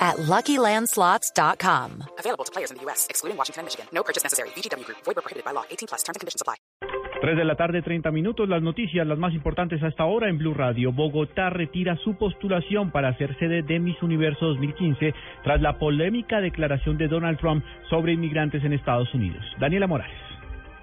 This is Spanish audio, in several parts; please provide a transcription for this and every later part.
at LuckyLandSlots.com. Available to players in the U.S., excluding Washington and Michigan. No purchase necessary. VGW Group. Void where prohibited by law. 18 plus. Terms and conditions apply. 3 de la tarde, 30 minutos. Las noticias, las más importantes hasta ahora en Blue Radio. Bogotá retira su postulación para ser sede de Miss Universo 2015 tras la polémica declaración de Donald Trump sobre inmigrantes en Estados Unidos. Daniela Morales.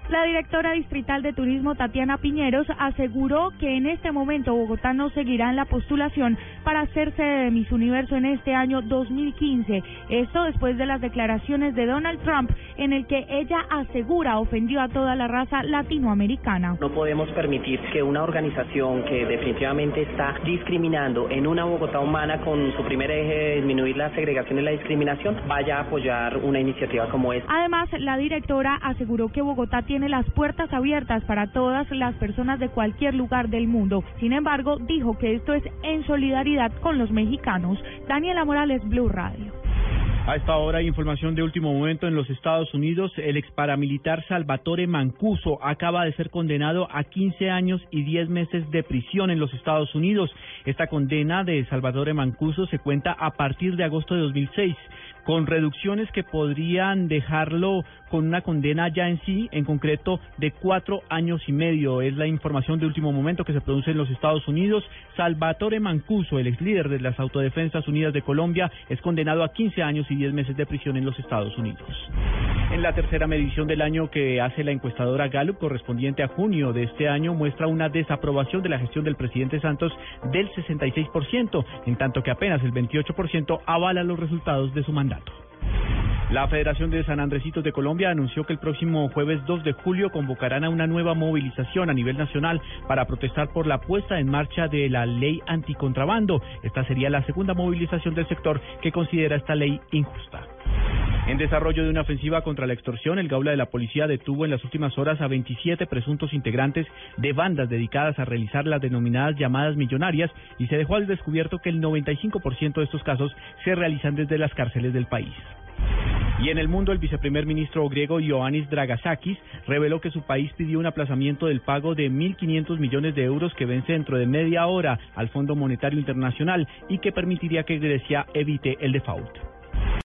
La directora distrital de turismo Tatiana Piñeros aseguró que en este momento Bogotá no seguirá en la postulación para ser sede de Miss Universo en este año 2015. Esto después de las declaraciones de Donald Trump en el que ella asegura ofendió a toda la raza latinoamericana. No podemos permitir que una organización que definitivamente está discriminando en una Bogotá humana con su primer eje de disminuir la segregación y la discriminación vaya a apoyar una iniciativa como esta. Además, la directora aseguró que Bogotá tiene tiene las puertas abiertas para todas las personas de cualquier lugar del mundo. Sin embargo, dijo que esto es en solidaridad con los mexicanos. Daniela Morales, Blue Radio. A esta hora hay información de último momento en los Estados Unidos. El ex paramilitar Salvatore Mancuso acaba de ser condenado a 15 años y 10 meses de prisión en los Estados Unidos. Esta condena de Salvatore Mancuso se cuenta a partir de agosto de 2006 con reducciones que podrían dejarlo con una condena ya en sí, en concreto de cuatro años y medio. Es la información de último momento que se produce en los Estados Unidos. Salvatore Mancuso, el ex líder de las Autodefensas Unidas de Colombia, es condenado a 15 años y 10 meses de prisión en los Estados Unidos. En la tercera medición del año que hace la encuestadora Gallup, correspondiente a junio de este año, muestra una desaprobación de la gestión del presidente Santos del 66%, en tanto que apenas el 28% avala los resultados de su mandato. La Federación de San Andresitos de Colombia anunció que el próximo jueves 2 de julio convocarán a una nueva movilización a nivel nacional para protestar por la puesta en marcha de la ley anticontrabando. Esta sería la segunda movilización del sector que considera esta ley injusta. En desarrollo de una ofensiva contra la extorsión, el Gaula de la Policía detuvo en las últimas horas a 27 presuntos integrantes de bandas dedicadas a realizar las denominadas llamadas millonarias y se dejó al descubierto que el 95% de estos casos se realizan desde las cárceles del país. Y en el mundo, el viceprimer ministro griego Ioannis Dragasakis reveló que su país pidió un aplazamiento del pago de 1.500 millones de euros que vence dentro de media hora al Fondo Monetario Internacional y que permitiría que Grecia evite el default.